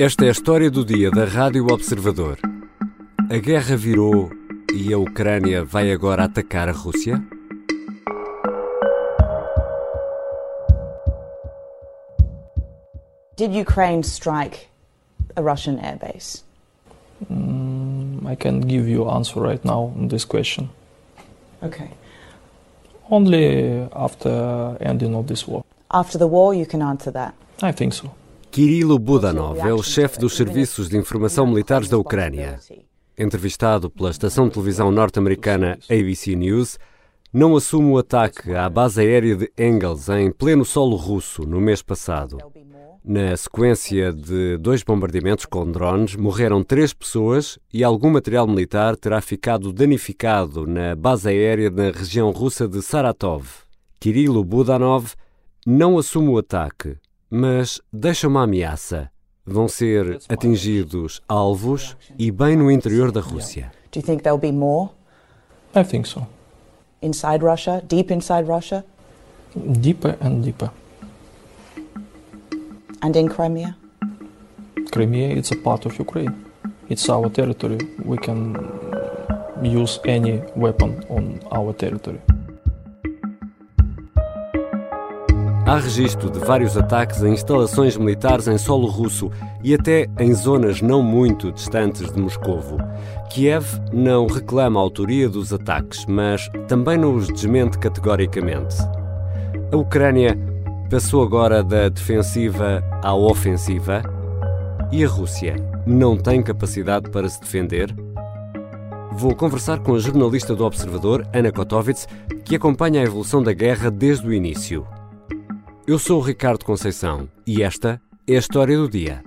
Esta é a história do dia da Rádio Observador. A guerra virou e a Ucrânia vai agora atacar a Rússia? Did Ukraine strike a Russian airbase? Mm, I can give you answer right now on this question. Okay. Only after ending of this war. After the war, you can answer that. I think so. Kirilo Budanov é o chefe dos serviços de informação militares da Ucrânia. Entrevistado pela estação de televisão norte-americana ABC News, não assume o ataque à base aérea de Engels em pleno solo russo no mês passado. Na sequência de dois bombardeamentos com drones, morreram três pessoas e algum material militar terá ficado danificado na base aérea na região russa de Saratov. Kirilo Budanov não assume o ataque, mas deixa uma ameaça. Vão ser atingidos alvos e bem no interior da Rússia. Do you think there'll be more I think so. inside Russia, deep inside Russia, Deeper and deeper. and in Crimea? Crimea it's a part of Ukraine. It's our territory. We can use any weapon on our territory. Há registro de vários ataques a instalações militares em solo russo e até em zonas não muito distantes de Moscovo. Kiev não reclama a autoria dos ataques, mas também não os desmente categoricamente. A Ucrânia passou agora da defensiva à ofensiva e a Rússia não tem capacidade para se defender? Vou conversar com a jornalista do Observador, Ana Kotovits, que acompanha a evolução da guerra desde o início. Eu sou o Ricardo Conceição e esta é a história do dia.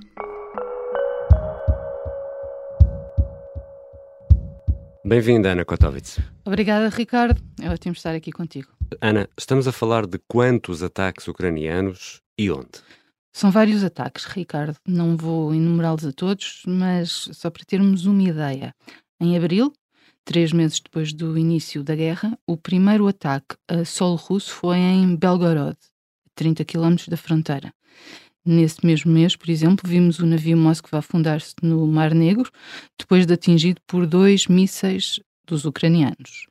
Bem-vinda, Ana Kotovits. Obrigada, Ricardo. É ótimo estar aqui contigo. Ana, estamos a falar de quantos ataques ucranianos e onde? São vários ataques, Ricardo. Não vou enumerá-los a todos, mas só para termos uma ideia. Em abril, três meses depois do início da guerra, o primeiro ataque a solo russo foi em Belgorod, 30 quilómetros da fronteira. Nesse mesmo mês, por exemplo, vimos o navio Moskva afundar-se no Mar Negro, depois de atingido por dois mísseis dos ucranianos.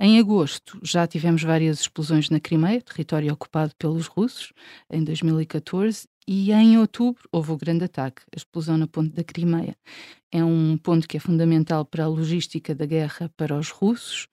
Em agosto, já tivemos várias explosões na Crimeia, território ocupado pelos russos, em 2014, e em outubro houve o grande ataque, a explosão na ponte da Crimeia. É um ponto que é fundamental para a logística da guerra para os russos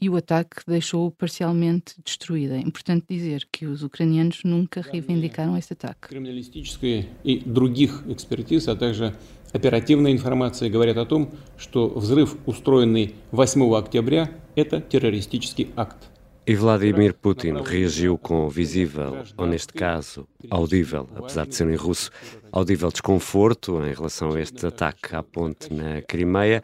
e o ataque deixou-o parcialmente destruída. É importante dizer que os ucranianos nunca reivindicaram esse ataque. Криминалистической и других экспертиз, а также оперативная информация говорят о том, что взрыв, устроенный 8 октября, это террористический акт. E Vladimir Putin reagiu com visível, ou neste caso, audível, apesar de ser em russo, audível desconforto em relação a este ataque à ponte na Crimeia.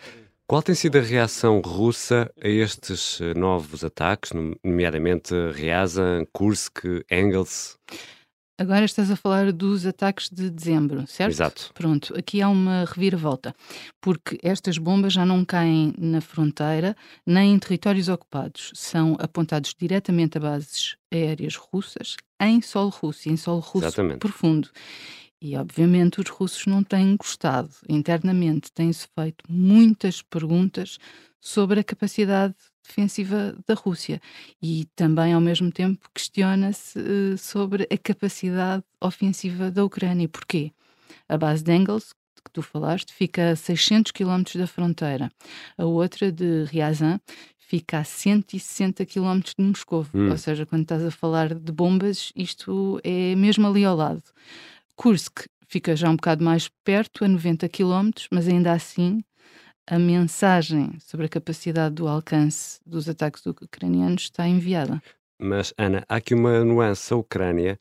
qual tem sido a reação russa a estes eh, novos ataques, nomeadamente Ryazan, Kursk, Engels? Agora estás a falar dos ataques de dezembro, certo? Exato. Pronto, aqui há uma reviravolta, porque estas bombas já não caem na fronteira nem em territórios ocupados, são apontados diretamente a bases aéreas russas em solo russo, em solo russo Exatamente. profundo. E obviamente os russos não têm gostado. Internamente têm-se feito muitas perguntas sobre a capacidade defensiva da Rússia e também ao mesmo tempo questiona-se eh, sobre a capacidade ofensiva da Ucrânia. Porquê? A base de Engels, que tu falaste, fica a 600 km da fronteira. A outra, de Ryazan, fica a 160 km de Moscou. Hum. Ou seja, quando estás a falar de bombas, isto é mesmo ali ao lado. Kursk fica já um bocado mais perto, a 90 km, mas ainda assim a mensagem sobre a capacidade do alcance dos ataques ucranianos está enviada. Mas, Ana, há aqui uma nuance. A Ucrânia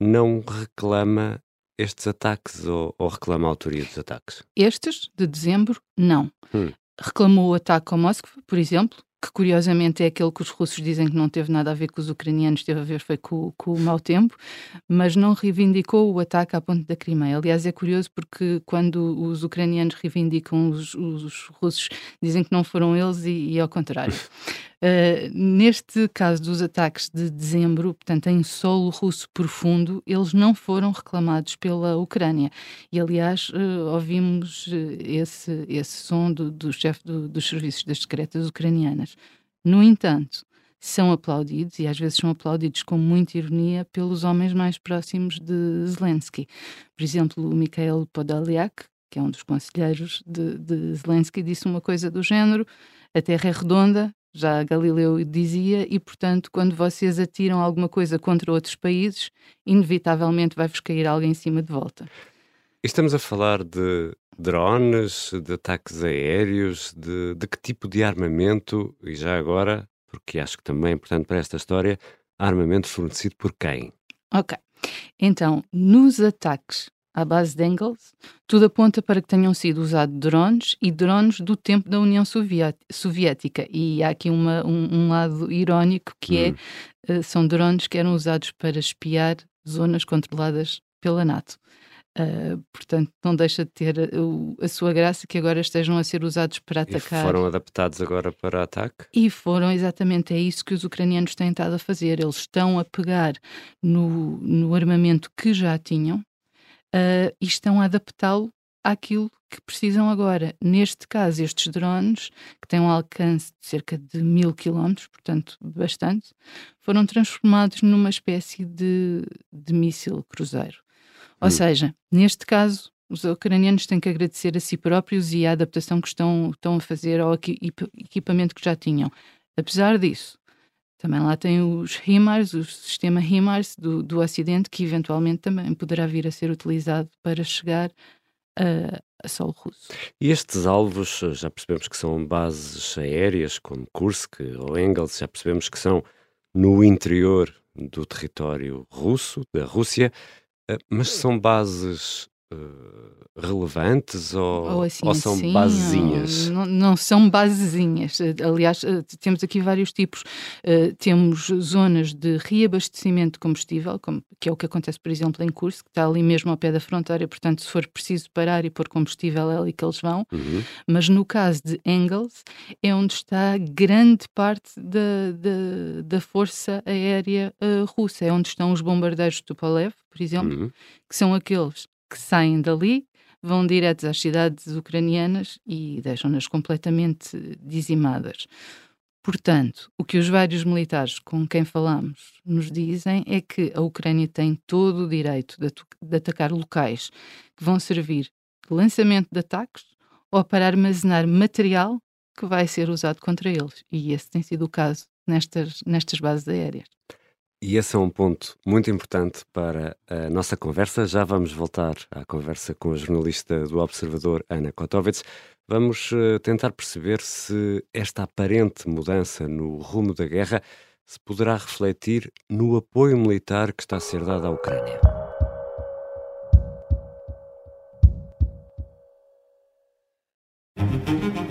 não reclama estes ataques ou, ou reclama a autoria dos ataques? Estes, de dezembro, não. Hum. Reclamou o ataque ao Moskva, por exemplo, que curiosamente é aquele que os russos dizem que não teve nada a ver com os ucranianos, teve a ver foi com, com o mau tempo, mas não reivindicou o ataque à ponte da Crimeia. Aliás, é curioso porque quando os ucranianos reivindicam, os, os russos dizem que não foram eles e, e ao contrário. Uh, neste caso dos ataques de dezembro, portanto, em solo russo profundo, eles não foram reclamados pela Ucrânia. E, aliás, uh, ouvimos esse, esse som do, do chefe do, dos serviços das secretas ucranianas. No entanto, são aplaudidos, e às vezes são aplaudidos com muita ironia, pelos homens mais próximos de Zelensky. Por exemplo, o Mikhail Podolyak, que é um dos conselheiros de, de Zelensky, disse uma coisa do género: a Terra é redonda, já Galileu dizia, e portanto, quando vocês atiram alguma coisa contra outros países, inevitavelmente vai-vos cair alguém em cima de volta. Estamos a falar de drones, de ataques aéreos, de, de que tipo de armamento, e já agora, porque acho que também é importante para esta história, armamento fornecido por quem? Ok. Então, nos ataques à base de Engels, tudo aponta para que tenham sido usados drones e drones do tempo da União Soviética. E há aqui uma, um, um, lado irónico que é, hum. é, são drones que eram usados para espiar zonas controladas pela NATO. Uh, portanto, não deixa de ter a, a, sua graça que agora estejam a ser usados para atacar. E foram adaptados agora para ataque? E foram, exatamente, é isso que os ucranianos têm estado a fazer. Eles estão a pegar no, no armamento que já tinham, uh, e estão a adaptá-lo àquilo que precisam agora. Neste caso, estes drones, que têm um alcance de cerca de mil quilómetros, portanto, bastante, foram transformados numa espécie de, de míssil cruzeiro. Ou hum. seja, neste caso, os ucranianos têm que agradecer a si próprios e à adaptação que estão, estão a fazer ao equipamento que já tinham. Apesar disso, também lá tem os HIMARS, o sistema HIMARS do, do Ocidente, que eventualmente também poderá vir a ser utilizado para chegar a, a solo russo. E estes alvos, já percebemos que são bases aéreas, como Kursk ou Engels, já percebemos que são no interior do território russo, da Rússia, eh, mas são bases relevantes ou, ou, assim, ou são sim, basezinhas? Não, não, são basezinhas. Aliás, eh, temos aqui vários tipos. Uh, temos zonas de reabastecimento de combustível, como, que é o que acontece, por exemplo, em Curso, que está ali mesmo ao pé da fronteira, portanto, se for preciso parar e pôr combustível, é ali que eles vão. Uhum. Mas no caso de Engels, é onde está grande parte da, da, da força aérea uh, russa, é onde estão os bombardeiros de Tupolev, por exemplo, uhum. que são aqueles que saem dali, vão diretos às cidades ucranianas e deixam-nas completamente dizimadas. Portanto, o que os vários militares com quem falamos nos dizem é que a Ucrânia tem todo o direito de, atacar locais que vão servir de lançamento de ataques ou para armazenar material que vai ser usado contra eles. E esse tem sido o caso nestas, nestas bases aéreas. E esse é um ponto muito importante para a nossa conversa. Já vamos voltar à conversa com a jornalista do Observador, Ana Kotovitz. Vamos uh, tentar perceber se esta aparente mudança no rumo da guerra se poderá refletir no apoio militar que está a ser dado à Ucrânia.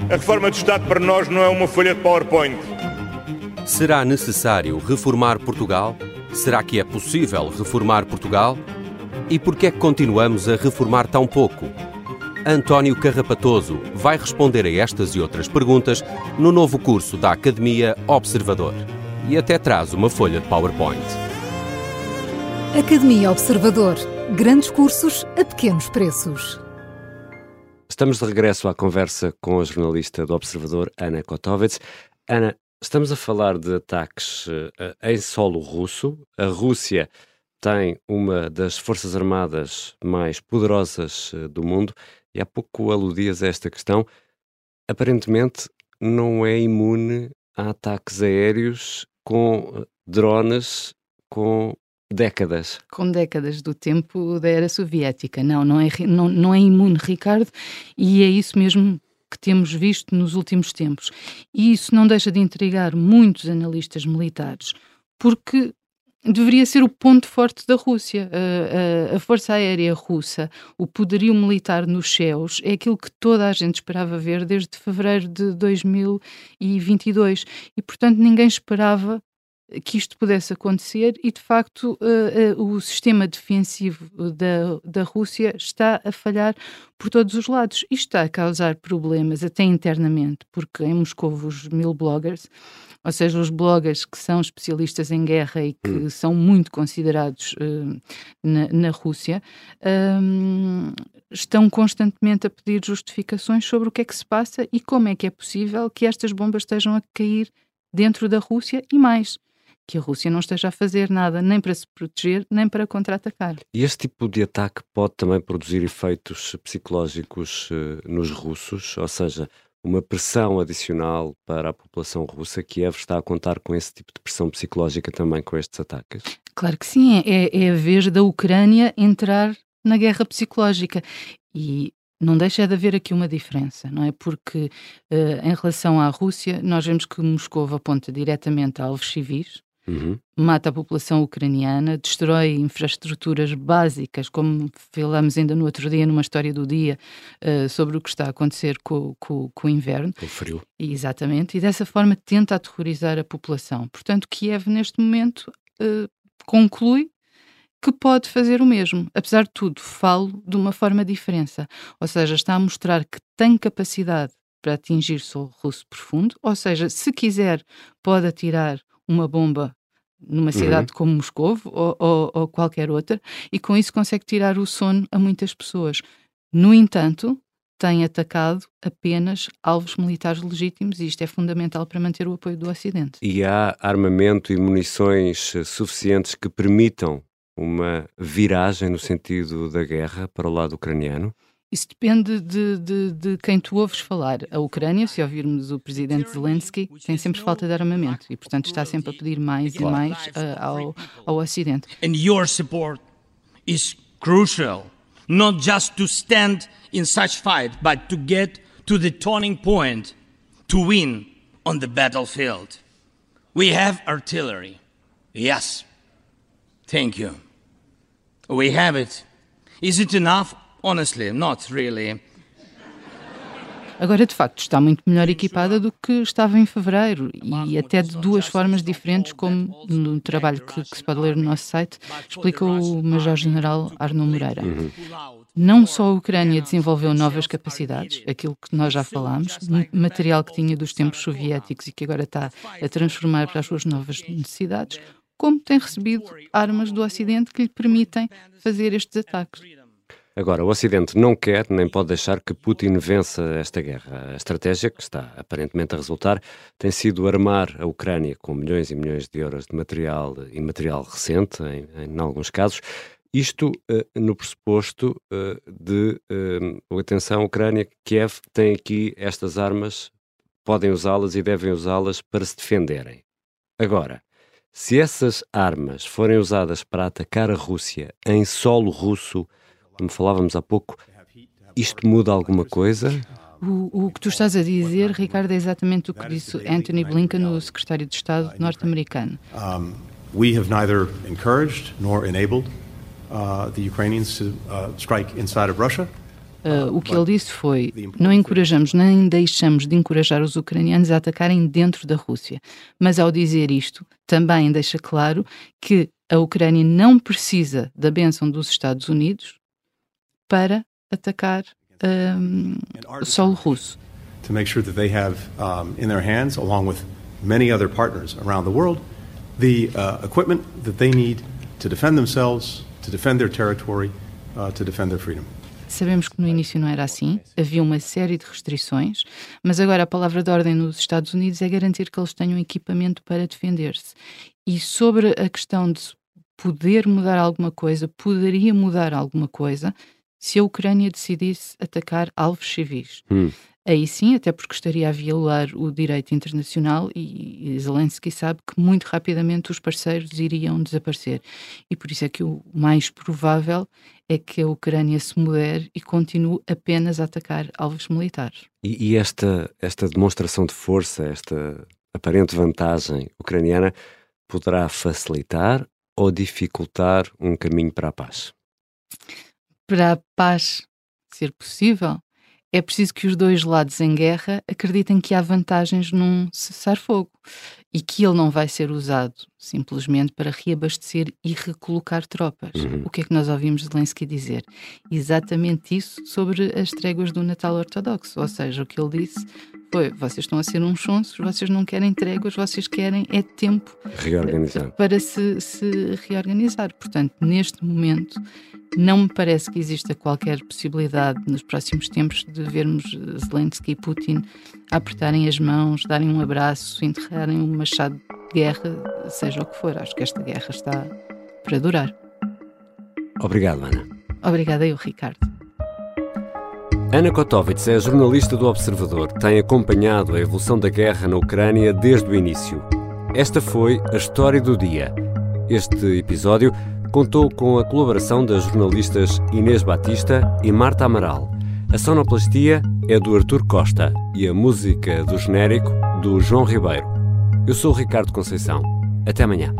A reforma do Estado para nós não é uma folha de PowerPoint Será necessário reformar Portugal? Será que é possível reformar Portugal? E por que é que continuamos a reformar tão pouco? António Carrapatoso vai responder a estas e outras perguntas no novo curso da Academia Observador. E até traz uma folha de PowerPoint. Academia Observador. Grandes cursos a pequenos preços. Estamos de regresso à conversa com a jornalista do Observador, Ana Kotovets. Ana, Estamos a falar de ataques uh, em solo russo. A Rússia tem uma das forças armadas mais poderosas uh, do mundo e há pouco aludias a esta questão. Aparentemente não é imune a ataques aéreos com drones com décadas. Com décadas do tempo da era soviética. Não, não é, não, não é imune, Ricardo, e é isso mesmo que temos visto nos últimos tempos. E isso não deixa de intrigar muitos analistas militares, porque deveria ser o ponto forte da Rússia. A, a, a, Força Aérea Russa, o poderio militar nos céus, é aquilo que toda a gente esperava ver desde fevereiro de 2022. E, portanto, ninguém esperava que isto pudesse acontecer e, de facto, uh, uh, o sistema defensivo da, da Rússia está a falhar por todos os lados. Isto está a causar problemas até internamente, porque em Moscou os mil bloggers Ou seja, os bloggers que são especialistas em guerra e que hum. são muito considerados uh, na, na, Rússia um, estão constantemente a pedir justificações sobre o que é que se passa e como é que é possível que estas bombas estejam a cair dentro da Rússia e mais que a Rússia não esteja a fazer nada nem para se proteger nem para contra-atacar. E este tipo de ataque pode também produzir efeitos psicológicos uh, nos russos, ou seja, uma pressão adicional para a população russa. Kiev está a contar com esse tipo de pressão psicológica também com estes ataques? Claro que sim, é, é a vez da Ucrânia entrar na guerra psicológica. E não deixa de haver aqui uma diferença, não é? Porque uh, em relação à Rússia, nós vemos que Moscou aponta diretamente a alvos civis, Uhum. Mata a população ucraniana, destrói infraestruturas básicas, como falamos ainda no outro dia, numa história do dia, uh, sobre o que está a acontecer com, com, com o inverno. Com o frio. exatamente, e dessa forma tenta aterrorizar a população. Portanto, Kiev, neste momento, uh, conclui que pode fazer o mesmo. Apesar de tudo, falo de uma forma diferente. Ou seja, está a mostrar que tem capacidade para atingir solo russo profundo, ou seja, se quiser, pode atirar uma bomba numa cidade uhum. como Moscou ou, ou, ou, qualquer outra, e com isso consegue tirar o sono a muitas pessoas. No entanto, tem atacado apenas alvos militares legítimos e isto é fundamental para manter o apoio do Ocidente. E há armamento e munições suficientes que permitam uma viragem no sentido da guerra para o lado ucraniano? Isso depende de, de, de, quem tu ouves falar. A Ucrânia, se ouvirmos o presidente Zelensky, tem sempre falta de armamento e, portanto, está sempre a pedir mais e mais uh, ao, ao Ocidente. And your support is crucial, not just to stand in such fight, but to get to the turning point to win on the battlefield. We have artillery. Yes. Thank you. We have it. Is it enough? Honestly, not really. Agora, de facto, está muito melhor equipada do que estava em fevereiro e até de duas formas diferentes, como no trabalho que, que se pode ler no nosso site, explica o Major-General Arno Moreira. Uhum. Não só a Ucrânia desenvolveu novas capacidades, aquilo que nós já falámos, material que tinha dos tempos soviéticos e que agora está a transformar para as suas novas necessidades, como tem recebido armas do Ocidente que lhe permitem fazer estes ataques. Agora, o Ocidente não quer nem pode deixar que Putin vença esta guerra. A estratégia, que está aparentemente a resultar, tem sido armar a Ucrânia com milhões e milhões de euros de material e material recente, em, em alguns casos. Isto uh, no pressuposto uh, de, uh, atenção, Ucrânia, Kiev tem aqui estas armas, podem usá-las e devem usá-las para se defenderem. Agora, se essas armas forem usadas para atacar a Rússia em solo russo, como falávamos há pouco, isto muda alguma coisa? O, o, que tu estás a dizer, Ricardo, é exatamente o que disse Anthony Blinken, o secretário de Estado norte-americano. Um, we have neither encouraged nor enabled uh, the Ukrainians to uh, strike inside of Russia. Uh, o que ele disse foi: não encorajamos nem deixamos de encorajar os ucranianos a atacarem dentro da Rússia. Mas ao dizer isto, também deixa claro que a Ucrânia não precisa da bênção dos Estados Unidos para atacar um, o solo russo. To make sure that they have um, in their hands, along with many other partners around the world, the uh, equipment that they need to defend themselves, to defend their territory, uh, to defend their freedom. Sabemos que no início não era assim, havia uma série de restrições, mas agora a palavra de ordem nos Estados Unidos é garantir que eles tenham equipamento para defender-se. E sobre a questão de poder mudar alguma coisa, poderia mudar alguma coisa, se a Ucrânia decidisse atacar alvos civis. Hum. Aí sim, até porque estaria a violar o direito internacional e Zelensky sabe que muito rapidamente os parceiros iriam desaparecer. E por isso é que o mais provável é que a Ucrânia se modere e continue apenas a atacar alvos militares. E, e esta, esta demonstração de força, esta aparente vantagem ucraniana, poderá facilitar ou dificultar um caminho para a paz? Para a paz ser possível, é preciso que os dois lados em guerra acreditem que há vantagens num cessar-fogo. e que ele não vai ser usado simplesmente para reabastecer e recolocar tropas. Uhum. O que é que nós ouvimos Zelensky dizer? Exatamente isso sobre as tréguas do Natal Ortodoxo. Ou seja, o que ele disse foi: vocês estão a ser uns sonsos, vocês não querem tréguas, vocês querem é tempo Reorganizar. para se, se reorganizar. Portanto, neste momento, não me parece que exista qualquer possibilidade nos próximos tempos de vermos Zelensky e Putin apertarem as mãos, darem um abraço, enterrarem um machado de guerra, seja o que for. Acho que esta guerra está para durar. Obrigado, Ana. Obrigada eu, Ricardo. Ana Kotovits é jornalista do Observador. Tem acompanhado a evolução da guerra na Ucrânia desde o início. Esta foi a história do dia. Este episódio contou com a colaboração das jornalistas Inês Batista e Marta Amaral. A sonoplastia é do Artur Costa e a música do genérico do João Ribeiro. Eu sou o Ricardo Conceição. Até amanhã.